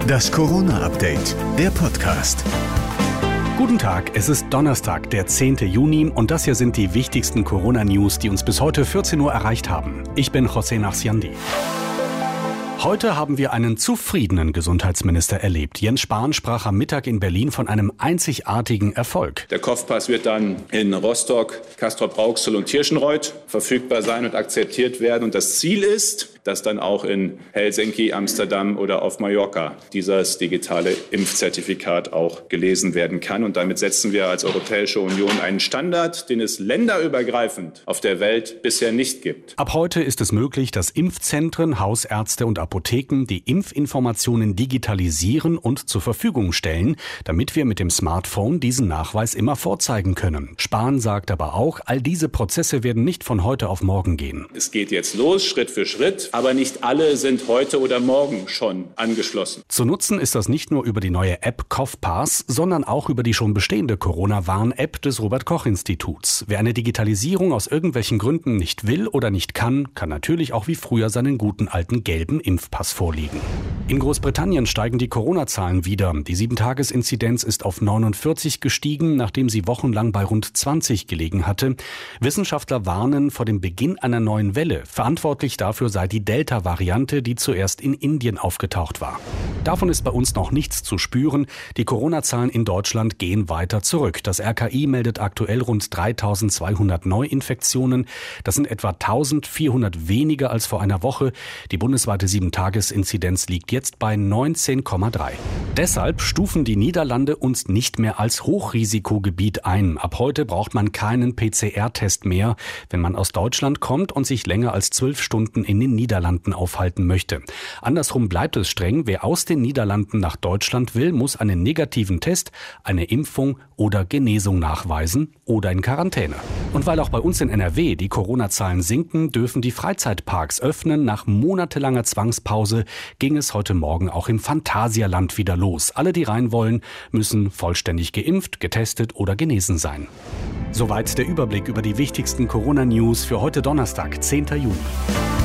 Das Corona-Update, der Podcast. Guten Tag, es ist Donnerstag, der 10. Juni und das hier sind die wichtigsten Corona-News, die uns bis heute 14 Uhr erreicht haben. Ich bin José Nachsiandi. Heute haben wir einen zufriedenen Gesundheitsminister erlebt. Jens Spahn sprach am Mittag in Berlin von einem einzigartigen Erfolg. Der Kopfpass wird dann in Rostock, Castrop-Rauxel und Tirschenreuth verfügbar sein und akzeptiert werden. Und das Ziel ist, dass dann auch in Helsinki, Amsterdam oder auf Mallorca dieses digitale Impfzertifikat auch gelesen werden kann. Und damit setzen wir als Europäische Union einen Standard, den es länderübergreifend auf der Welt bisher nicht gibt. Ab heute ist es möglich, dass Impfzentren, Hausärzte und Apotheken die Impfinformationen digitalisieren und zur Verfügung stellen, damit wir mit dem Smartphone diesen Nachweis immer vorzeigen können. Spahn sagt aber auch, all diese Prozesse werden nicht von heute auf morgen gehen. Es geht jetzt los, Schritt für Schritt aber nicht alle sind heute oder morgen schon angeschlossen. Zu nutzen ist das nicht nur über die neue App CoughPass, sondern auch über die schon bestehende Corona-Warn-App des Robert-Koch-Instituts. Wer eine Digitalisierung aus irgendwelchen Gründen nicht will oder nicht kann, kann natürlich auch wie früher seinen guten alten gelben Impfpass vorlegen. In Großbritannien steigen die Corona-Zahlen wieder. Die 7-Tages-Inzidenz ist auf 49 gestiegen, nachdem sie wochenlang bei rund 20 gelegen hatte. Wissenschaftler warnen vor dem Beginn einer neuen Welle. Verantwortlich dafür sei die Delta-Variante, die zuerst in Indien aufgetaucht war. Davon ist bei uns noch nichts zu spüren. Die Corona-Zahlen in Deutschland gehen weiter zurück. Das RKI meldet aktuell rund 3200 Neuinfektionen. Das sind etwa 1400 weniger als vor einer Woche. Die bundesweite 7-Tages-Inzidenz liegt jetzt bei 19,3. Deshalb stufen die Niederlande uns nicht mehr als Hochrisikogebiet ein. Ab heute braucht man keinen PCR-Test mehr, wenn man aus Deutschland kommt und sich länger als zwölf Stunden in den Niederlanden aufhalten möchte. Andersrum bleibt es streng. Wer aus den Niederlanden nach Deutschland will, muss einen negativen Test, eine Impfung oder Genesung nachweisen oder in Quarantäne. Und weil auch bei uns in NRW die Corona-Zahlen sinken, dürfen die Freizeitparks öffnen. Nach monatelanger Zwangspause ging es heute Morgen auch im Phantasialand wieder los. Alle, die rein wollen, müssen vollständig geimpft, getestet oder genesen sein. Soweit der Überblick über die wichtigsten Corona-News für heute Donnerstag, 10. Juni.